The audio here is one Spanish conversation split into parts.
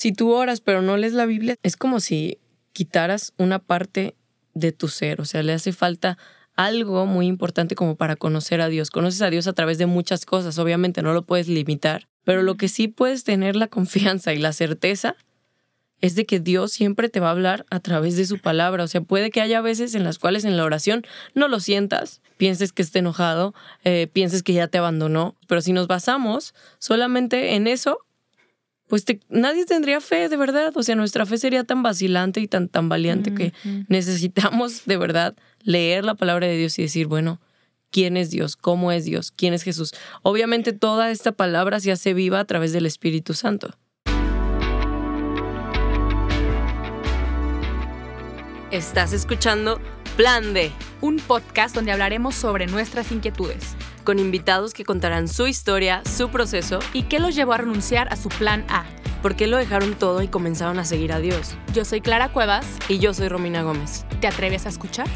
si tú oras pero no lees la Biblia, es como si quitaras una parte de tu ser, o sea, le hace falta algo muy importante como para conocer a Dios. Conoces a Dios a través de muchas cosas, obviamente no lo puedes limitar, pero lo que sí puedes tener la confianza y la certeza es de que Dios siempre te va a hablar a través de su palabra. O sea, puede que haya veces en las cuales en la oración no lo sientas, pienses que está enojado, eh, pienses que ya te abandonó, pero si nos basamos solamente en eso, pues nadie tendría fe de verdad. O sea, nuestra fe sería tan vacilante y tan, tan valiente que necesitamos de verdad leer la palabra de Dios y decir, bueno, ¿quién es Dios? ¿Cómo es Dios? ¿Quién es Jesús? Obviamente toda esta palabra se hace viva a través del Espíritu Santo. Estás escuchando Plan D, un podcast donde hablaremos sobre nuestras inquietudes, con invitados que contarán su historia, su proceso y qué los llevó a renunciar a su plan A. ¿Por qué lo dejaron todo y comenzaron a seguir a Dios? Yo soy Clara Cuevas y yo soy Romina Gómez. ¿Te atreves a escuchar?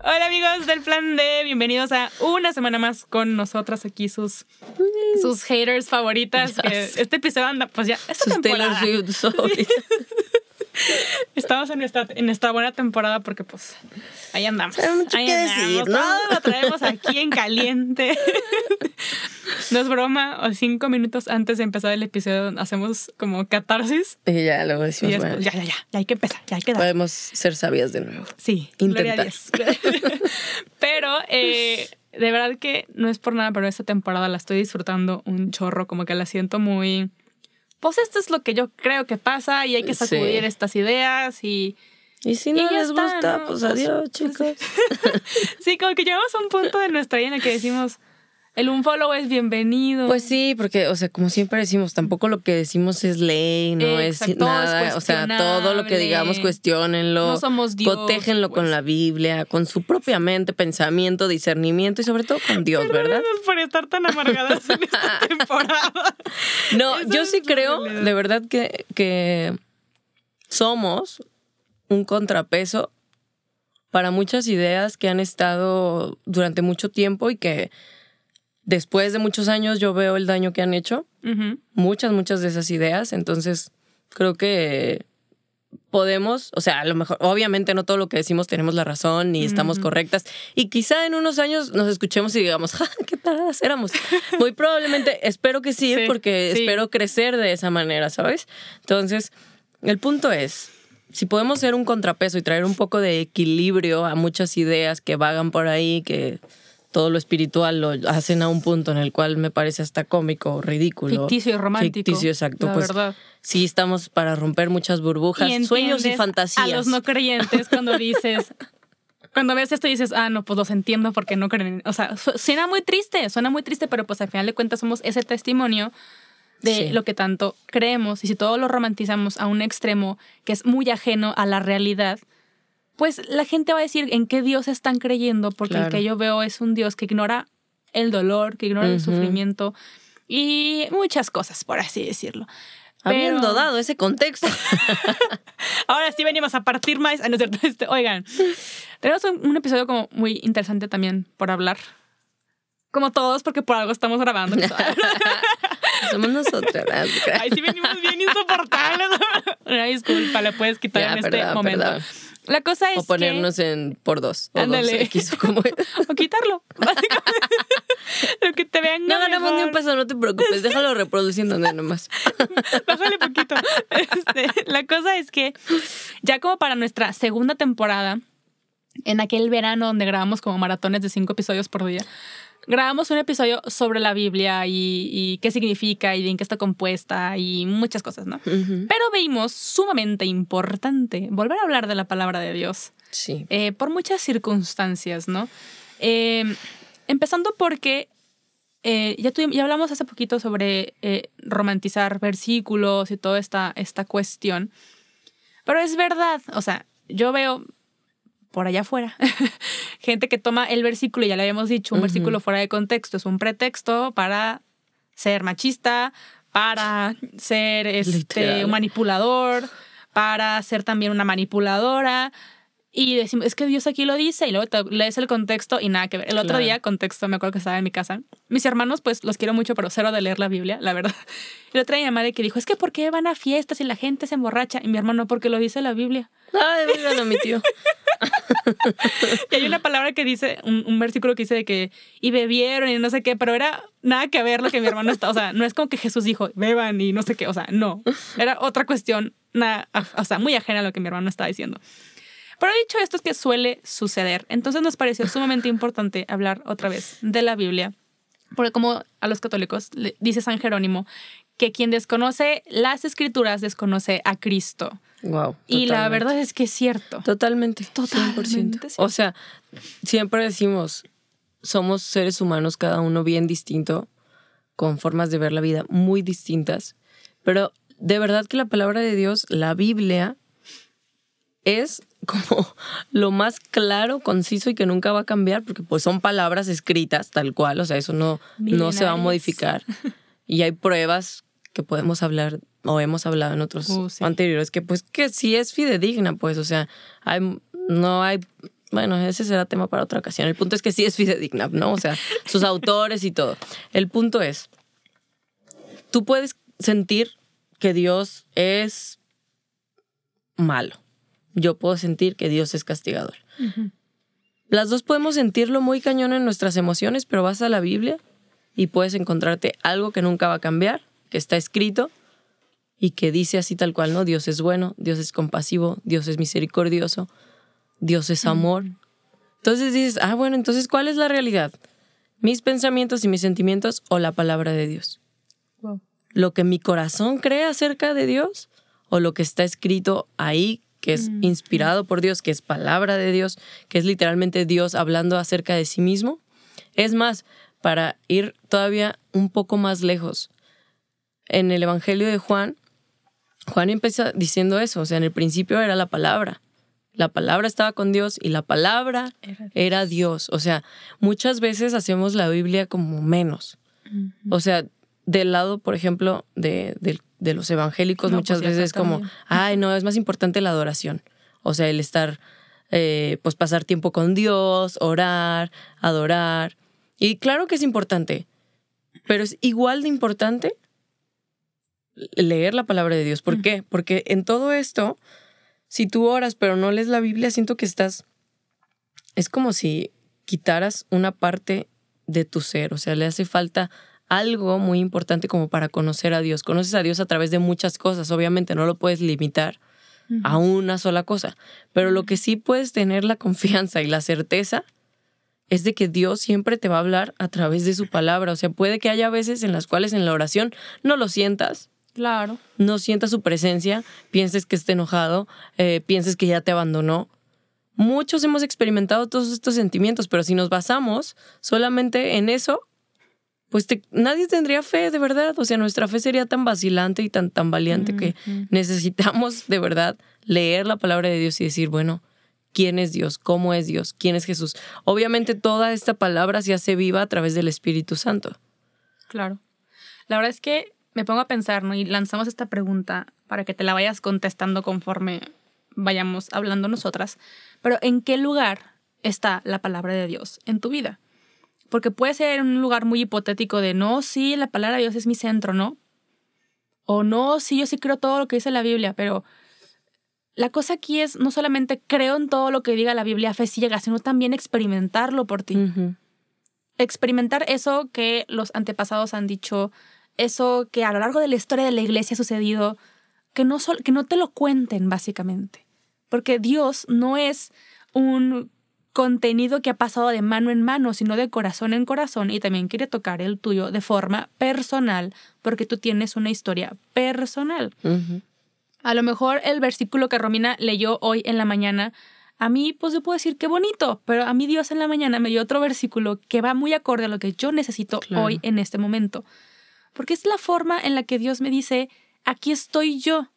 Hola amigos del Plan D, bienvenidos a una semana más con nosotras aquí sus sus haters favoritas. este episodio anda, pues ya, esta sus temporada. Estamos en esta, en esta buena temporada porque pues ahí andamos. Hay mucho ahí que decir, ¿no? Todo lo traemos aquí en caliente. No es broma, o cinco minutos antes de empezar el episodio hacemos como catarsis. Y ya luego decimos, ya, ya, ya, ya hay que empezar, ya hay que dar. Podemos ser sabias de nuevo. Sí, intentar. pero eh, de verdad que no es por nada, pero esta temporada la estoy disfrutando un chorro, como que la siento muy pues esto es lo que yo creo que pasa y hay que sacudir estas ideas y... Y si no les gusta, pues, pues adiós, pues, chicos. sí, como que llegamos a un punto de nuestra vida en el que decimos, el un follow es bienvenido. Pues sí, porque, o sea, como siempre decimos, tampoco lo que decimos es ley, no es nada. o sea, todo lo que digamos, cuestionenlo. No somos Dios. Protégenlo con pues. la Biblia, con su propia mente, pensamiento, discernimiento y sobre todo con Dios, ¿verdad? por estar tan amargadas en esta temporada. No, yo sí creo, de verdad, que, que somos un contrapeso para muchas ideas que han estado durante mucho tiempo y que después de muchos años yo veo el daño que han hecho, muchas, muchas de esas ideas, entonces creo que podemos, o sea, a lo mejor, obviamente no todo lo que decimos tenemos la razón ni estamos correctas. Y quizá en unos años nos escuchemos y digamos, ¡ja, qué taradas éramos! Muy probablemente, espero que sí, porque espero crecer de esa manera, ¿sabes? Entonces, el punto es, si podemos ser un contrapeso y traer un poco de equilibrio a muchas ideas que vagan por ahí, que todo lo espiritual lo hacen a un punto en el cual me parece hasta cómico, ridículo. Ficticio y romántico. Ficticio, exacto. pues verdad. sí, estamos para romper muchas burbujas, sueños y fantasías. A los no creyentes cuando dices, cuando ves esto y dices, ah, no, pues los entiendo porque no creen. O sea, suena muy triste, suena muy triste, pero pues al final de cuentas somos ese testimonio de lo que tanto creemos. Y si todo lo romantizamos a un extremo que es muy ajeno a la realidad, pues la gente va a decir en qué Dios están creyendo, porque el que yo veo es un Dios que ignora el dolor, que ignora el sufrimiento y muchas cosas, por así decirlo. Habiendo dado ese contexto. Ahora sí venimos a partir más. Ah, este, oigan, tenemos un, episodio como muy interesante también por hablar. Como todos, porque por algo estamos grabando. Somos nosotras. Ay, sí venimos bien insoportables. Una disculpa, la puedes quitar en este momento. La cosa es. O ponernos en por dos. O Ándale. Dos o, como... o quitarlo. Lo que te vean. No ganamos ni un peso, no te preocupes. Déjalo reproduciendo nomás. Bájale poquito. Este, la cosa es que ya como para nuestra segunda temporada, en aquel verano donde grabamos como maratones de cinco episodios por día, grabamos un episodio sobre la Biblia y, qué significa y en qué está compuesta y muchas cosas, ¿no? Pero vimos sumamente importante volver a hablar de la palabra de Dios. Sí. Eh, por muchas circunstancias, ¿no? Eh, empezando porque eh, ya, ya hablamos hace poquito sobre romantizar versículos y toda esta, esta cuestión. Pero es verdad, o sea, yo veo por allá afuera. Gente que toma el versículo, ya le habíamos dicho, un versículo fuera de contexto es un pretexto para ser machista, para ser este, un manipulador, para ser también una manipuladora. y decimos, es que Dios aquí lo dice y luego te lees el contexto y nada que ver. El otro Claro. día, contexto, me acuerdo que estaba en mi casa. Mis hermanos, pues los quiero mucho, pero cero de leer la Biblia, la verdad. El otro día mi madre que dijo, es que ¿por qué van a fiestas y la gente se emborracha? Y mi hermano, porque lo dice la Biblia. Ay, bueno, mi tío. Y hay una palabra que dice, un, un versículo que dice de que, y bebieron y no sé qué, pero era nada que ver lo que mi hermano está, o sea, no es como que Jesús dijo, beban y no sé qué, o sea, no, era otra cuestión, nada, o sea, muy ajena a lo que mi hermano estaba diciendo. Pero dicho esto es que suele suceder, entonces nos pareció sumamente importante hablar otra vez de la Biblia, porque como a los católicos dice San Jerónimo, que quien desconoce las escrituras desconoce a Cristo. Wow. Y la verdad es que es cierto. Totalmente. Totalmente 100%. cierto. O sea, siempre decimos, somos seres humanos, cada uno bien distinto, con formas de ver la vida muy distintas. Pero de verdad que la palabra de Dios, la Biblia, es como lo más claro, conciso y que nunca va a cambiar, porque pues son palabras escritas tal cual, o sea, eso no, no se va a modificar. Y hay pruebas que podemos hablar o hemos hablado en otros Uh, sí. anteriores que pues que sí es fidedigna, pues, o sea, hay, no hay, bueno, ese será tema para otra ocasión. El punto es que sí es fidedigna, ¿no? O sea, sus autores y todo. El punto es, tú puedes sentir que Dios es malo. Yo puedo sentir que Dios es castigador. Las dos podemos sentirlo muy cañón en nuestras emociones, pero vas a la Biblia y puedes encontrarte algo que nunca va a cambiar, que está escrito y que dice así tal cual, ¿no? Dios es bueno, Dios es compasivo, Dios es misericordioso, Dios es amor. Entonces dices, ah, bueno, entonces, ¿cuál es la realidad? ¿Mis pensamientos y mis sentimientos o la palabra de Dios? Wow. ¿Lo que mi corazón cree acerca de Dios o lo que está escrito ahí, que es Mm, inspirado por Dios, que es palabra de Dios, que es literalmente Dios hablando acerca de sí mismo? Es más, para ir todavía un poco más lejos, en el Evangelio de Juan, Juan empieza diciendo eso, o sea, en el principio era la palabra. La palabra estaba con Dios y la palabra Era- Dios. O sea, muchas veces hacemos la Biblia como menos. O sea, del lado, por ejemplo, de, de- de los evangélicos, No, muchas pues, acá veces es como, ay, no, es más importante la adoración. O sea, el estar, eh, pues pasar tiempo con Dios, orar, adorar. Y claro que es importante, pero es igual de importante leer la palabra de Dios. ¿Por qué? Porque en todo esto, si tú oras pero no lees la Biblia, siento que estás, es como si quitaras una parte de tu ser, o sea, le hace falta algo muy importante como para conocer a Dios. Conoces a Dios a través de muchas cosas, obviamente no lo puedes limitar a una sola cosa, pero lo que sí puedes tener la confianza y la certeza es de que Dios siempre te va a hablar a través de su palabra, o sea, puede que haya veces en las cuales en la oración no lo sientas, Claro. no sientas su presencia, pienses que está enojado, eh, pienses que ya te abandonó. Muchos hemos experimentado todos estos sentimientos, pero si nos basamos solamente en eso, pues te- nadie tendría fe de verdad. O sea, nuestra fe sería tan vacilante y tan, tan valiente que necesitamos de verdad leer la palabra de Dios y decir, bueno, ¿quién es Dios? ¿Cómo es Dios? ¿Quién es Jesús? Obviamente toda esta palabra se hace viva a través del Espíritu Santo. Claro. La verdad es que me pongo a pensar, ¿no? Y lanzamos esta pregunta para que te la vayas contestando conforme vayamos hablando nosotras. Pero ¿en qué lugar está la palabra de Dios en tu vida? Porque puede ser un lugar muy hipotético de, no, sí, la palabra de Dios es mi centro, ¿no? O no, sí, yo sí creo todo lo que dice la Biblia, pero la cosa aquí es no solamente creo en todo lo que diga la Biblia, fe ciega, sino también experimentarlo por ti experimentar eso que los antepasados han dicho, eso que a lo largo de la historia de la iglesia ha sucedido, que no, sol- que no te lo cuenten básicamente. Porque Dios no es un contenido que ha pasado de mano en mano, sino de corazón en corazón y también quiere tocar el tuyo de forma personal, porque tú tienes una historia personal. A lo mejor el versículo que Romina leyó hoy en la mañana, a mí pues yo puedo decir qué bonito, pero a mí Dios en la mañana me dio otro versículo que va muy acorde a lo que yo necesito Claro. hoy en este momento. Porque es la forma en la que Dios me dice, aquí estoy yo.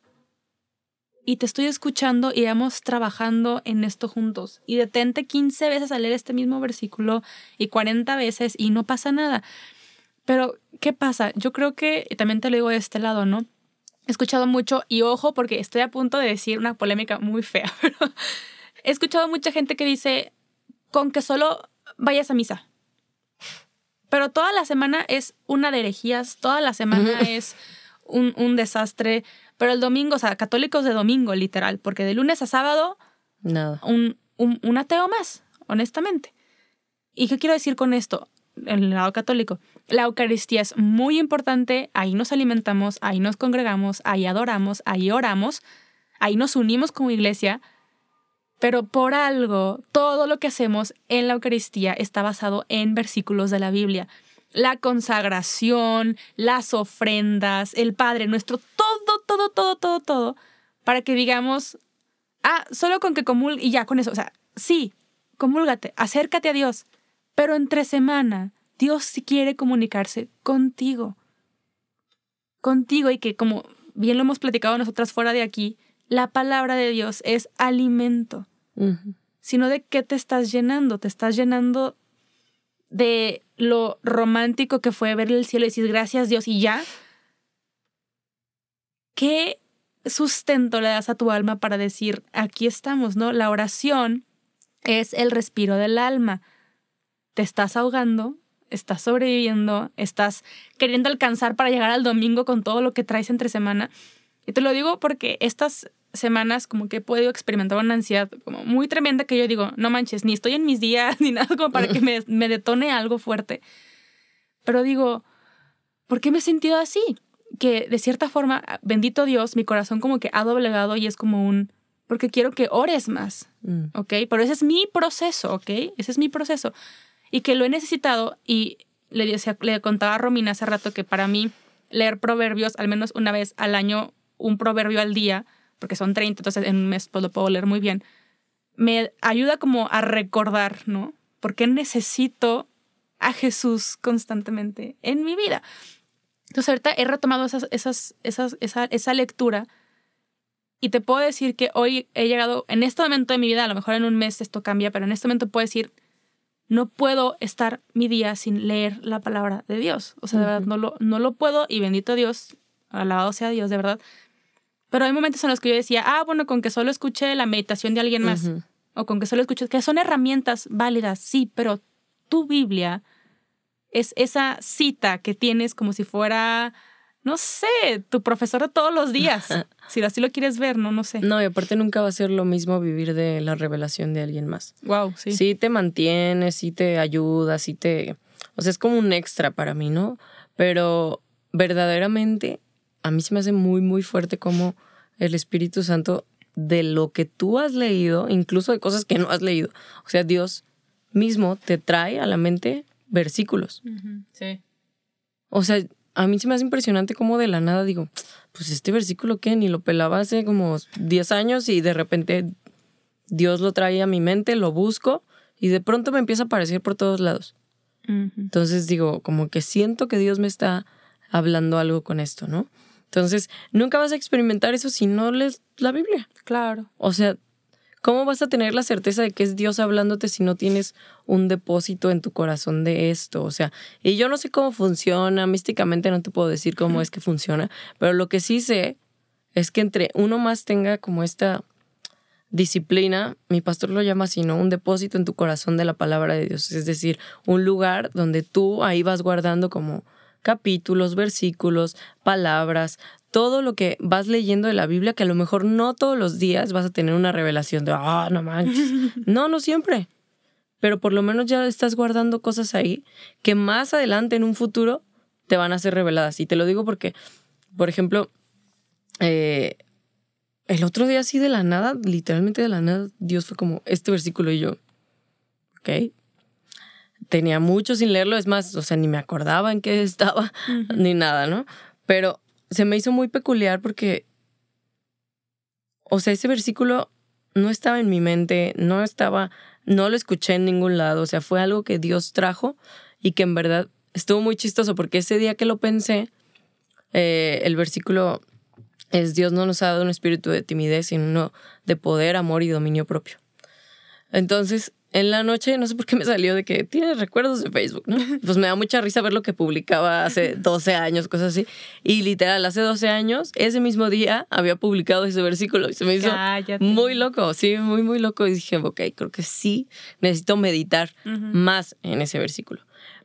Y te estoy escuchando y vamos trabajando en esto juntos. Y detente 15 veces a leer este mismo versículo y 40 veces y no pasa nada. Pero, ¿qué pasa? Yo creo que, también te lo digo de este lado, ¿no? He escuchado mucho y ojo porque estoy a punto de decir una polémica muy fea, pero he escuchado mucha gente que dice, con que solo vayas a misa. Pero toda la semana es una de herejías, toda la semana es un, un, desastre. Pero el domingo, o sea, católicos de domingo, literal, porque de lunes a sábado. Un, un, un ateo más, honestamente. ¿Y qué quiero decir con esto? En el lado católico. La Eucaristía es muy importante, ahí nos alimentamos, ahí nos congregamos, ahí adoramos, ahí oramos, ahí nos unimos como iglesia, pero por algo, todo lo que hacemos en la Eucaristía está basado en versículos de la Biblia. La consagración, las ofrendas, el Padre nuestro, todo, todo, todo, todo, todo, para que digamos, ah, solo con que comulgue y ya con eso, o sea, sí, comúlgate, acércate a Dios, pero entre semana Dios sí quiere comunicarse contigo. Contigo y que como bien lo hemos platicado nosotras fuera de aquí, la palabra de Dios es alimento sino de qué te estás llenando. Te estás llenando de lo romántico que fue ver el cielo y decir gracias Dios y ya. ¿Qué sustento le das a tu alma para decir aquí estamos, ¿no? La oración es el respiro del alma. Te estás ahogando, estás sobreviviendo, estás queriendo alcanzar para llegar al domingo con todo lo que traes entre semana. Y te lo digo porque estas semanas como que he podido experimentar una ansiedad como muy tremenda que yo digo, no manches, ni estoy en mis días ni nada como para que me, me detone algo fuerte. Pero digo, ¿por qué me he sentido así? Que de cierta forma, bendito Dios, mi corazón como que ha doblegado y es como un, porque quiero que ores más, mm. ¿ok? Pero ese es mi proceso, ¿ok? Ese es mi proceso. Y que lo he necesitado y le, decía, le contaba a Romina hace rato que para mí leer proverbios al menos una vez al año, un proverbio al día, porque son 30, entonces en un mes pues, lo puedo leer muy bien, me ayuda como a recordar, ¿no? Porque necesito a Jesús constantemente en mi vida. Entonces ahorita he retomado esas, esas, esas, esa, esa lectura y te puedo decir que hoy he llegado, en este momento de mi vida, a lo mejor en un mes esto cambia, pero en este momento puedo decir, no puedo estar mi día sin leer la palabra de Dios. O sea, de verdad, no lo, no lo puedo y bendito Dios, alabado sea Dios, de verdad, pero hay momentos en los que yo decía, ah, bueno, con que solo escuche la meditación de alguien más, o con que solo escuche, que son herramientas válidas, sí, pero tu Biblia es esa cita que tienes como si fuera, no sé, tu profesor de todos los días. si así lo quieres ver, no, no sé. No, y aparte nunca va a ser lo mismo vivir de la revelación de alguien más. Wow, sí. Sí te mantiene, sí te ayuda, sí te... O sea, es como un extra para mí, ¿no? Pero verdaderamente a mí se me hace muy, muy fuerte como el Espíritu Santo de lo que tú has leído, incluso de cosas que no has leído. O sea, Dios mismo te trae a la mente versículos. Sí. O sea, a mí se me hace impresionante como de la nada digo, pues este versículo que ni lo pelaba hace como 10 años y de repente Dios lo trae a mi mente, lo busco y de pronto me empieza a aparecer por todos lados. Entonces digo, como que siento que Dios me está hablando algo con esto, ¿no? Entonces, nunca vas a experimentar eso si no lees la Biblia. Claro. O sea, ¿cómo vas a tener la certeza de que es Dios hablándote si no tienes un depósito en tu corazón de esto? O sea, y yo no sé cómo funciona, místicamente no te puedo decir cómo es que funciona, pero lo que sí sé es que entre uno más tenga como esta disciplina, mi pastor lo llama así, ¿no? Un depósito en tu corazón de la palabra de Dios, es decir, un lugar donde tú ahí vas guardando como capítulos, versículos, palabras, todo lo que vas leyendo de la Biblia, que a lo mejor no todos los días vas a tener una revelación de, ah, no manches. No, no siempre. Pero por lo menos ya estás guardando cosas ahí que más adelante en un futuro te van a ser reveladas. Y te lo digo porque, por ejemplo, eh, el otro día así de la nada, literalmente de la nada, Dios fue como este versículo y yo, ok, tenía mucho sin leerlo, es más, o sea, ni me acordaba en qué estaba, ni nada, ¿no? Pero se me hizo muy peculiar porque, o sea, ese versículo no estaba en mi mente, no estaba, no lo escuché en ningún lado, o sea, fue algo que Dios trajo y que en verdad estuvo muy chistoso porque ese día que lo pensé, eh, el versículo es Dios no nos ha dado un espíritu de timidez, sino de poder, amor y dominio propio. Entonces, en la noche, no sé por qué me salió de que tienes recuerdos de Facebook, ¿no? Pues me da mucha risa ver lo que publicaba hace 12 años, cosas así. Y literal, hace 12 años, ese mismo día había publicado ese versículo y se me hizo muy loco, sí, muy, muy loco. Y dije, ok, creo que sí, necesito meditar más en ese versículo.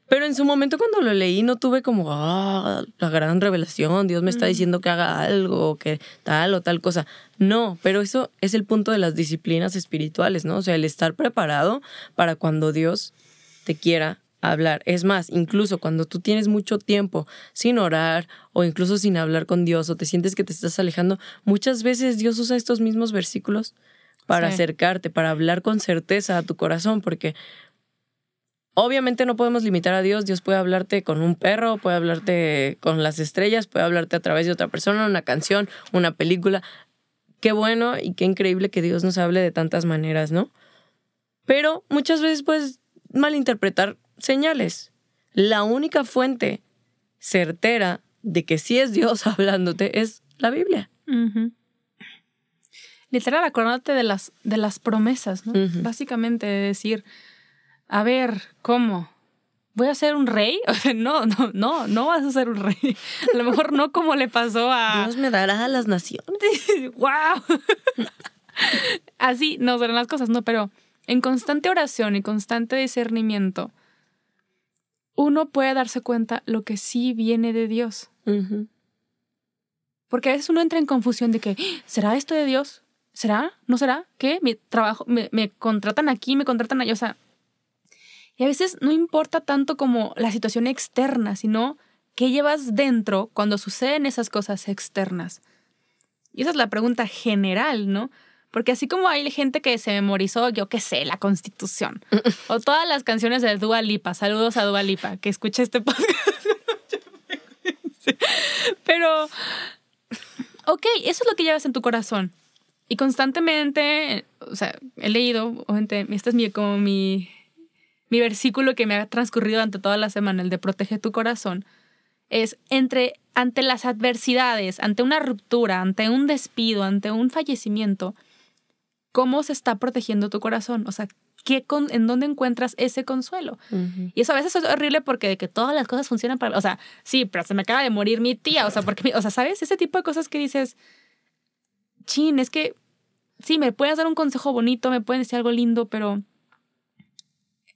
Pero en su momento cuando lo leí no tuve como, ah, la gran revelación, Dios me está diciendo que haga algo, que tal o tal cosa. No, pero eso es el punto de las disciplinas espirituales, ¿no? O sea, el estar preparado para cuando Dios te quiera hablar. Es más, incluso cuando tú tienes mucho tiempo sin orar o incluso sin hablar con Dios o te sientes que te estás alejando, muchas veces Dios usa estos mismos versículos para acercarte, para hablar con certeza a tu corazón, porque Obviamente no podemos limitar a Dios. Dios puede hablarte con un perro, puede hablarte con las estrellas, puede hablarte a través de otra persona, una canción, una película. Qué bueno y qué increíble que Dios nos hable de tantas maneras, ¿no? Pero muchas veces puedes malinterpretar señales. La única fuente certera de que sí es Dios hablándote es la Biblia. Literal, acordate de las, de las promesas, ¿no? Básicamente decir, a ver, ¿cómo? ¿Voy a ser un rey? O sea, no, no, no, no vas a ser un rey. A lo mejor no como le pasó a... Dios me dará a las naciones. ¡Wow! Así no serán las cosas, no, pero en constante oración y constante discernimiento, uno puede darse cuenta lo que sí viene de Dios. Porque a veces uno entra en confusión de que, ¿será esto de Dios? ¿Será? ¿No será? ¿Qué? Mi trabajo, me, me contratan aquí, me contratan allá. O sea, y a veces no importa tanto como la situación externa, sino qué llevas dentro cuando suceden esas cosas externas. Y esa es la pregunta general, ¿no? Porque así como hay gente que se memorizó, yo qué sé, la Constitución, o todas las canciones de Dua Lipa, saludos a Dua Lipa, que escucha este podcast. Pero, ok, eso es lo que llevas en tu corazón. Y constantemente, o sea, he leído, obviamente, esta es mi, como mi mi versículo que me ha transcurrido ante toda la semana, el de protege tu corazón, es entre ante las adversidades, ante una ruptura, ante un despido, ante un fallecimiento, ¿cómo se está protegiendo tu corazón? O sea, ¿qué ¿en dónde encuentras ese consuelo? Y eso a veces es horrible porque de que todas las cosas funcionan para... O sea, sí, pero se me acaba de morir mi tía, o sea, porque... O sea, ¿sabes? Ese tipo de cosas que dices, chin, es que sí, me puedes dar un consejo bonito, me pueden decir algo lindo, pero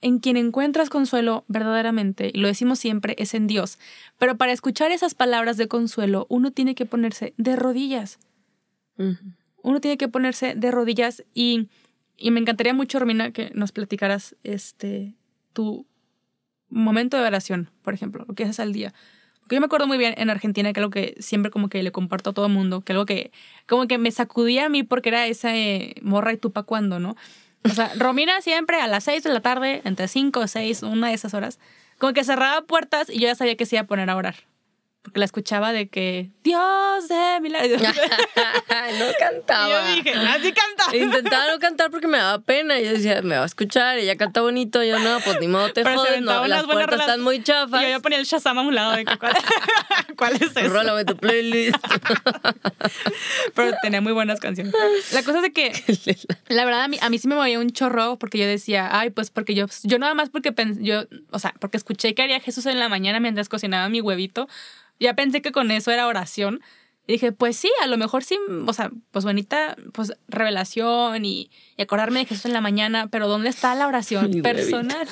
en quien encuentras consuelo verdaderamente, y lo decimos siempre, es en Dios. Pero para escuchar esas palabras de consuelo, uno tiene que ponerse de rodillas. Uno tiene que ponerse de rodillas y, y, me encantaría mucho, Romina, que nos platicaras este, tu momento de oración, por ejemplo, lo que haces al día. Porque yo me acuerdo muy bien en Argentina que algo que siempre como que le comparto a todo el mundo, que algo que como que me sacudía a mí porque era esa eh, morra y tupa cuando, ¿no? O sea, Romina siempre a las 6 de la tarde, entre 5 o 6, una de esas horas, como que cerraba puertas y yo ya sabía que se iba a poner a orar porque la escuchaba de que Dios de milagro. no cantaba. yo dije, así canta. Intentaba no cantar porque me daba pena. Y yo decía, me va a escuchar. Ella canta bonito. Yo no, pues ni modo te jodes. No, las puertas están muy chafas. Y yo ponía el Shazam a un lado de que, ¿cuál, ¿cuál es eso? Rólame tu playlist. Pero tenía muy buenas canciones. La cosa es de que, la verdad, a mí, a mí sí me movía un chorro porque yo decía, ay, pues porque yo, yo nada más porque pensé, yo, o sea, porque escuché que haría Jesús en la mañana mientras cocinaba mi huevito ya pensé que con eso era oración. Y dije, pues sí, a lo mejor sí, o sea, pues bonita, pues revelación y, acordarme de Jesús en la mañana, pero ¿dónde está la oración personal?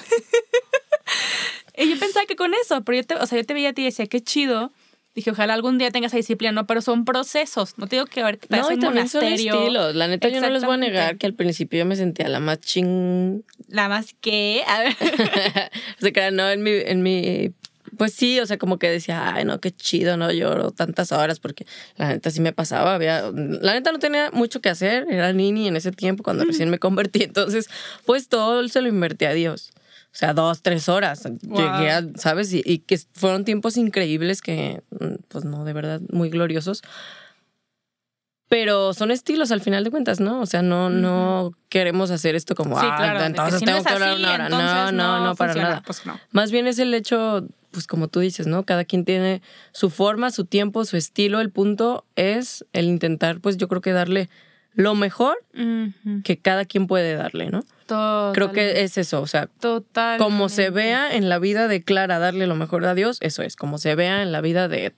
y yo pensaba que con eso, pero yo te, o sea, yo te veía a ti y decía, qué chido. Dije, ojalá algún día tengas esa disciplina, ¿no? Pero son procesos. No que ver que No, y también son estilos. La neta, yo no les voy a negar que al principio yo me sentía la más ching... ¿La más qué? A ver. o sea, no, en mi, en mi pues sí, o sea, como que decía, ay, no, qué chido, no lloro tantas horas, porque la neta sí me pasaba. Había, la neta no tenía mucho que hacer, era nini en ese tiempo cuando recién me convertí. Entonces, pues todo se lo invertí a Dios. O sea, dos, tres horas. Llegué a, ¿sabes? Y, y, que fueron tiempos increíbles que, pues no, de verdad, muy gloriosos. Pero son estilos al final de cuentas, ¿no? O sea, no, no queremos hacer esto como, ah, entonces tengo que hablar una hora. No, no, no, para nada. Pues no. Más bien es el hecho pues como tú dices, ¿no? Cada quien tiene su forma, su tiempo, su estilo. El punto es el intentar, pues yo creo que darle lo mejor que cada quien puede darle, ¿no? Creo que es eso, o sea, Total. como se vea en la vida de Clara darle lo mejor a Dios, eso es, como se vea en la vida de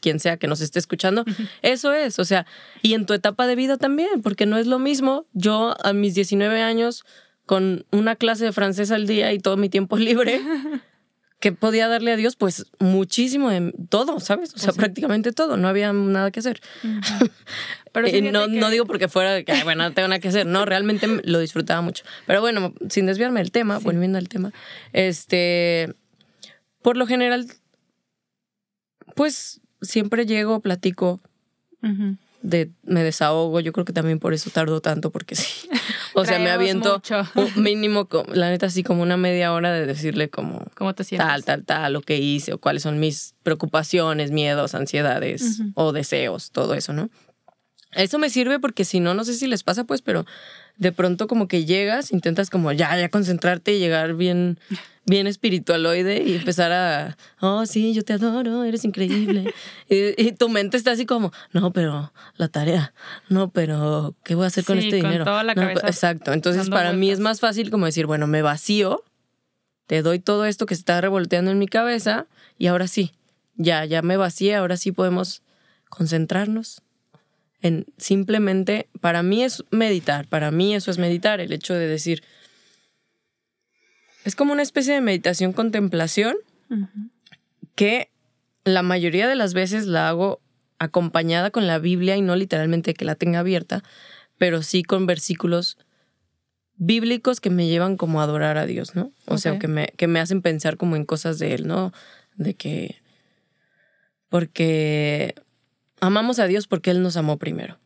quien sea que nos esté escuchando, eso es, o sea, y en tu etapa de vida también, porque no es lo mismo yo a mis 19 años con una clase de francés al día y todo mi tiempo libre, que podía darle a Dios, pues muchísimo en todo, ¿sabes? O sea, Pues sí. prácticamente todo, no había nada que hacer. Pero Y no, que- no digo porque fuera de que, "Ay, bueno, no tengo nada que hacer. No, realmente lo disfrutaba mucho. Pero bueno, sin desviarme del tema, volviendo al tema, este, por lo general, pues siempre llego, platico. De, me desahogo. Yo creo que también por eso tardo tanto, porque sí. O sea, me aviento mucho. un mínimo, la neta, así como una media hora de decirle como ¿Cómo te sientes? tal, tal, tal, lo que hice, o cuáles son mis preocupaciones, miedos, ansiedades o deseos, todo eso, ¿no? Eso me sirve porque si no, no sé si les pasa, pues, pero de pronto como que llegas, intentas como ya, ya concentrarte y llegar bien, bien espiritualoide y empezar a, oh, sí, yo te adoro, eres increíble. y, y tu mente está así como, no, pero la tarea, no, pero ¿qué voy a hacer con Sí, este con dinero? toda la No, cabeza exacto, entonces para mí es más fácil como decir, bueno, me vacío te doy todo esto que se está revolteando en mi cabeza y ahora sí, ya, ya me vacié, ahora sí podemos concentrarnos en simplemente, para mí es meditar, para mí eso es meditar, el hecho de decir, es como una especie de meditación contemplación que la mayoría de las veces la hago acompañada con la Biblia y no literalmente que la tenga abierta, pero sí con versículos bíblicos que me llevan como a adorar a Dios, ¿no? O sea, que me, que me hacen pensar como en cosas de Él, ¿no? De que... Porque amamos a Dios porque Él nos amó primero.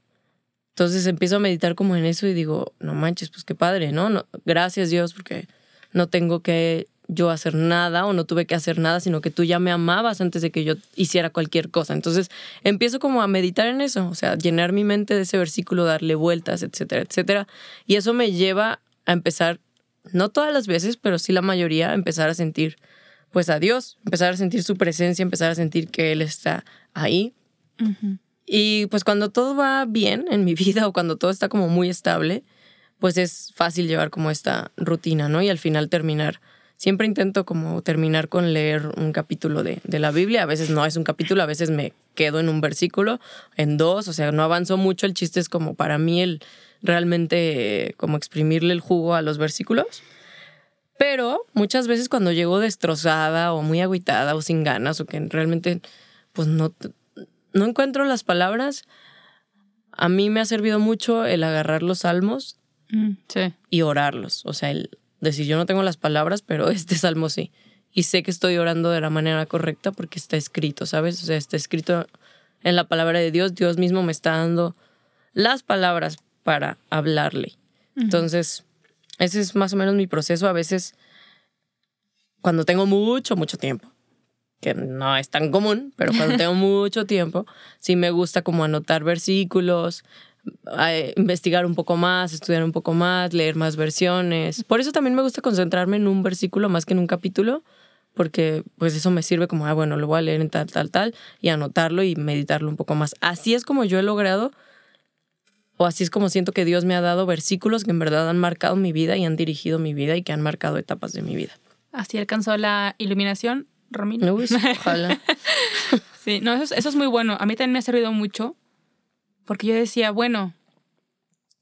Entonces empiezo a meditar como en eso y digo, no manches, pues qué padre, ¿no? no gracias Dios porque no tengo que yo hacer nada o no tuve que hacer nada, sino que tú ya me amabas antes de que yo hiciera cualquier cosa. Entonces empiezo como a meditar en eso, o sea, llenar mi mente de ese versículo, darle vueltas, etcétera, etcétera. Y eso me lleva a empezar, no todas las veces, pero sí la mayoría, a empezar a sentir pues a Dios, empezar a sentir su presencia, empezar a sentir que Él está ahí. Y pues cuando todo va bien en mi vida o cuando todo está como muy estable, pues es fácil llevar como esta rutina, ¿no? Y al final terminar. Siempre intento como terminar con leer un capítulo de, de la Biblia. A veces no es un capítulo, a veces me quedo en un versículo, en dos, o sea, no avanzo mucho. El chiste es como para mí el realmente como exprimirle el jugo a los versículos. Pero muchas veces cuando llego destrozada o muy agüitada o sin ganas o que realmente pues no, no encuentro las palabras, a mí me ha servido mucho el agarrar los salmos Mm, Sí. y orarlos. O sea, el decir, yo no tengo las palabras, pero este salmo sí. Y sé que estoy orando de la manera correcta porque está escrito, ¿sabes? O sea, está escrito en la palabra de Dios. Dios mismo me está dando las palabras para hablarle. Entonces, ese es más o menos mi proceso. A veces, cuando tengo mucho, mucho tiempo, que no es tan común, pero cuando tengo mucho tiempo, sí me gusta como anotar versículos, investigar un poco más, estudiar un poco más, leer más versiones. Por eso también me gusta concentrarme en un versículo más que en un capítulo, porque pues eso me sirve como, ah, bueno, lo voy a leer en tal, tal, tal, y anotarlo y meditarlo un poco más. Así es como yo he logrado, o así es como siento que Dios me ha dado versículos que en verdad han marcado mi vida y han dirigido mi vida y que han marcado etapas de mi vida. Así alcanzó la iluminación, Romina. Uy, ojalá. Sí, no, eso es, eso es muy bueno. A mí también me ha servido mucho porque yo decía, bueno,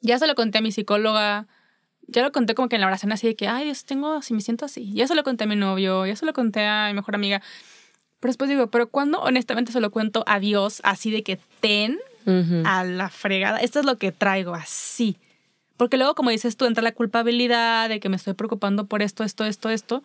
ya se lo conté a mi psicóloga, ya lo conté como que en la oración así de que, ay Dios, tengo, así me siento así. Ya se lo conté a mi novio, ya se lo conté a mi mejor amiga. Pero después digo, pero cuando honestamente se lo cuento a Dios así de que ten a la fregada, esto es lo que traigo así. Porque luego, como dices tú, entra la culpabilidad de que me estoy preocupando por esto, esto, esto, esto.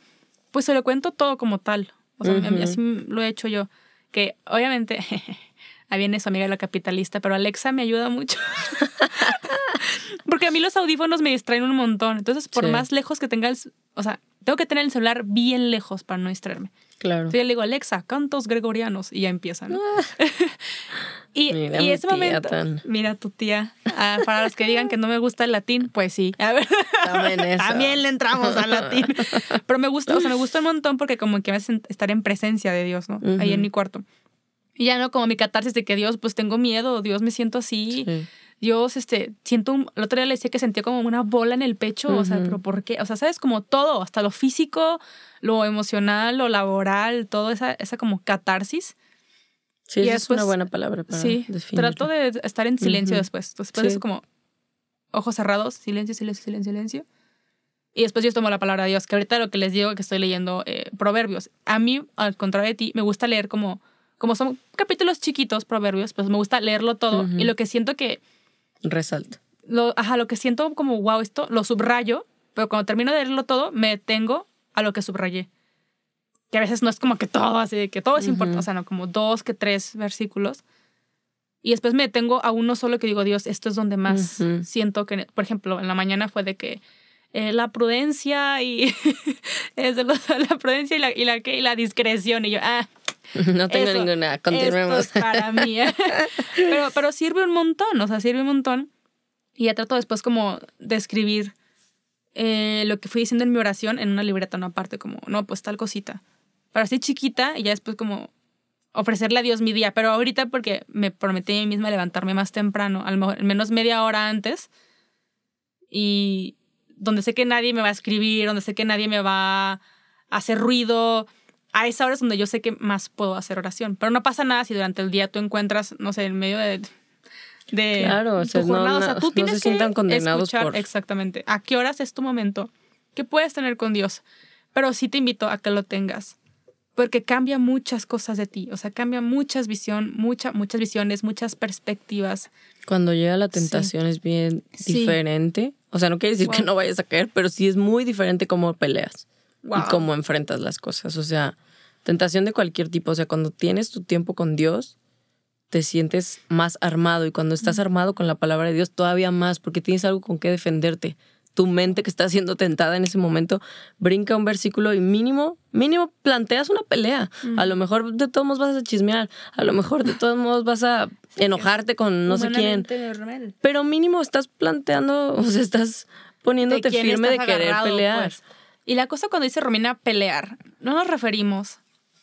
Pues se lo cuento todo como tal. O sea, Ujú. así lo he hecho yo. Que obviamente, ahí viene su amiga la capitalista, pero Alexa me ayuda mucho. Porque a mí los audífonos me distraen un montón. Entonces, por Sí. más lejos que tenga el... O sea, tengo que tener el celular bien lejos para no distraerme. Claro. Entonces yo le digo, Alexa, cantos gregorianos. Y ya empiezan. ¿no? y, Mira y mi ese momento. tan- Mira tu tía. Ah, para los que digan que no me gusta el latín, pues sí. A ver, También eso. también le entramos al latín. Pero me gusta, o sea, me gusta un montón porque como que me hace estar en presencia de Dios, ¿no? Ahí en mi cuarto. Y ya no como mi catarsis de que Dios, pues tengo miedo, Dios me siento así. Sí. Dios, este, siento un, el otro día le decía que sentía como una bola en el pecho, o sea, pero ¿por qué? O sea, sabes, como todo, hasta lo físico, lo emocional, lo laboral, todo esa, esa como catarsis. Sí, esa es una buena palabra para Sí, trato de estar en silencio después. Después es como ojos cerrados, silencio, silencio, silencio, silencio. Y después yo tomo la palabra de Dios, que ahorita lo que les digo que estoy leyendo eh, proverbios. A mí, al contrario de ti, me gusta leer como, como son capítulos chiquitos, proverbios, pues me gusta leerlo todo. Y lo que siento que Resalta. Lo, ajá, lo que siento como, wow, esto lo subrayo, pero cuando termino de leerlo todo, me detengo a lo que subrayé. Que a veces no es como que todo, así que todo es importante, o sea, no, como dos que tres versículos. Y después me detengo a uno solo que digo, Dios, esto es donde más siento que, por ejemplo, en la mañana fue de que eh, la prudencia y es de la prudencia y la, y la, y la discreción. Y yo, ah, No tengo ninguna, continuemos. para mí. ¿eh? pero, pero sirve un montón, o sea, sirve un montón. Y ya trato después como de escribir eh, lo que fui diciendo en mi oración en una libreta, no aparte, como, no, pues tal cosita. Para así chiquita y ya después como ofrecerle a Dios mi día. Pero ahorita porque me prometí a mí misma levantarme más temprano, al menos media hora antes. Y donde sé que nadie me va a escribir, donde sé que nadie me va a hacer ruido a esa hora es donde yo sé que más puedo hacer oración. Pero no pasa nada si durante el día tú encuentras, no sé, en medio de. de claro, o sea, no, o sea, tú tienes se sientan condenados escuchar exactamente a qué horas es tu momento que puedes tener con Dios. Pero sí te invito a que lo tengas. Porque cambia muchas cosas de ti. O sea, cambia muchas visión, mucha, muchas visiones, muchas perspectivas. Cuando llega la tentación es bien diferente. O sea, no quiere decir que no vayas a caer, pero sí es muy diferente cómo peleas y cómo enfrentas las cosas. O sea, tentación de cualquier tipo. O sea, cuando tienes tu tiempo con Dios, te sientes más armado. Y cuando estás armado con la palabra de Dios, todavía más, porque tienes algo con qué defenderte. Tu mente que está siendo tentada en ese momento brinca un versículo y mínimo, mínimo planteas una pelea. A lo mejor de todos modos vas a chismear, a lo mejor de todos modos vas a enojarte con no sé quién. Pero mínimo estás planteando, o sea, estás poniéndote firme de querer pelear. Pues. Y la cosa cuando dice Romina pelear, no nos referimos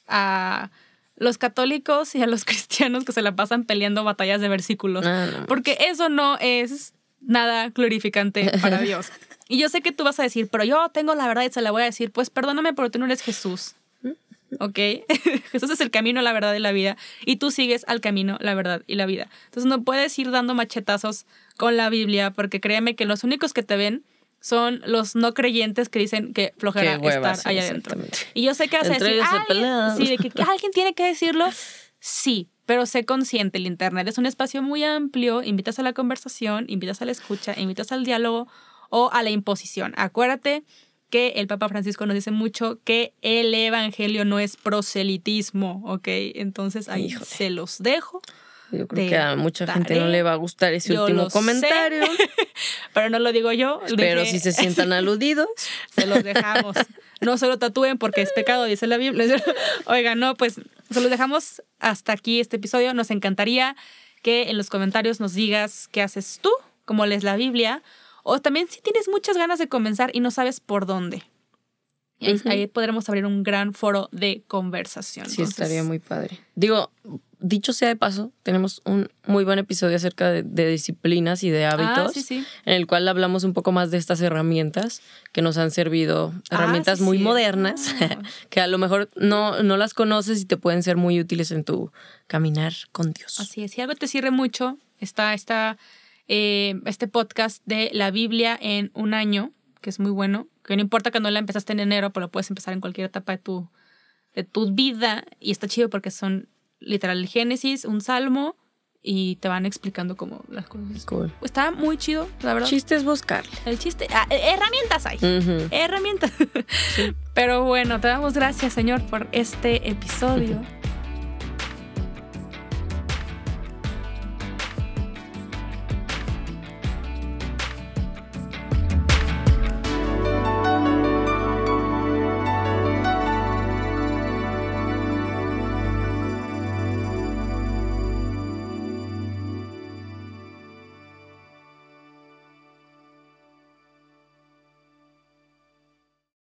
a los católicos y a los cristianos que se la pasan peleando batallas de versículos, ah, porque eso no es nada glorificante para Dios. Y yo sé que tú vas a decir, pero yo tengo la verdad y se la voy a decir, pues perdóname, pero tú no eres Jesús. ¿Ok? Jesús es el camino, la verdad y la vida. Y tú sigues al camino, la verdad y la vida. Entonces no puedes ir dando machetazos con la Biblia, porque créeme que los únicos que te ven son los no creyentes que dicen que flojera estar allá adentro. Y yo sé que a decir, sí, de que alguien tiene que decirlo, sí, pero sé consciente, el Internet es un espacio muy amplio, invitas a la conversación, invitas a la escucha, invitas al diálogo o a la imposición. Acuérdate que el Papa Francisco nos dice mucho que el Evangelio no es proselitismo, ¿ok? Entonces ahí se los dejo. Yo creo que a mucha gente no le va a gustar ese último comentario. pero no lo digo yo. Pero si se sientan aludidos. Se los dejamos. No se lo tatúen porque es pecado, dice la Biblia. Oiga, no, pues se los dejamos hasta aquí este episodio. Nos encantaría que en los comentarios nos digas qué haces tú, cómo lees la Biblia, o también si tienes muchas ganas de comenzar y no sabes por dónde. ahí, podremos abrir un gran foro de conversación. Sí, estaría muy padre. Digo, dicho sea de paso, tenemos un muy buen episodio acerca de, disciplinas y de ah, hábitos, en el cual hablamos un poco más de estas herramientas que nos han servido, ah, herramientas muy modernas, que a lo mejor no, no las conoces y te pueden ser muy útiles en tu caminar con Dios. Así es, si algo te sirve mucho, está, está eh, este podcast de la Biblia en un año, que es muy bueno, que no importa que no la empezaste en enero, pero puedes empezar en cualquier etapa de tu, de tu vida y está chido porque son literal el Génesis, un salmo y te van explicando como las cosas. Cool. Está muy chido, la verdad. Chiste es buscar. El chiste, ah, eh, herramientas hay. Herramientas. Pero bueno, te damos gracias, Señor, por este episodio.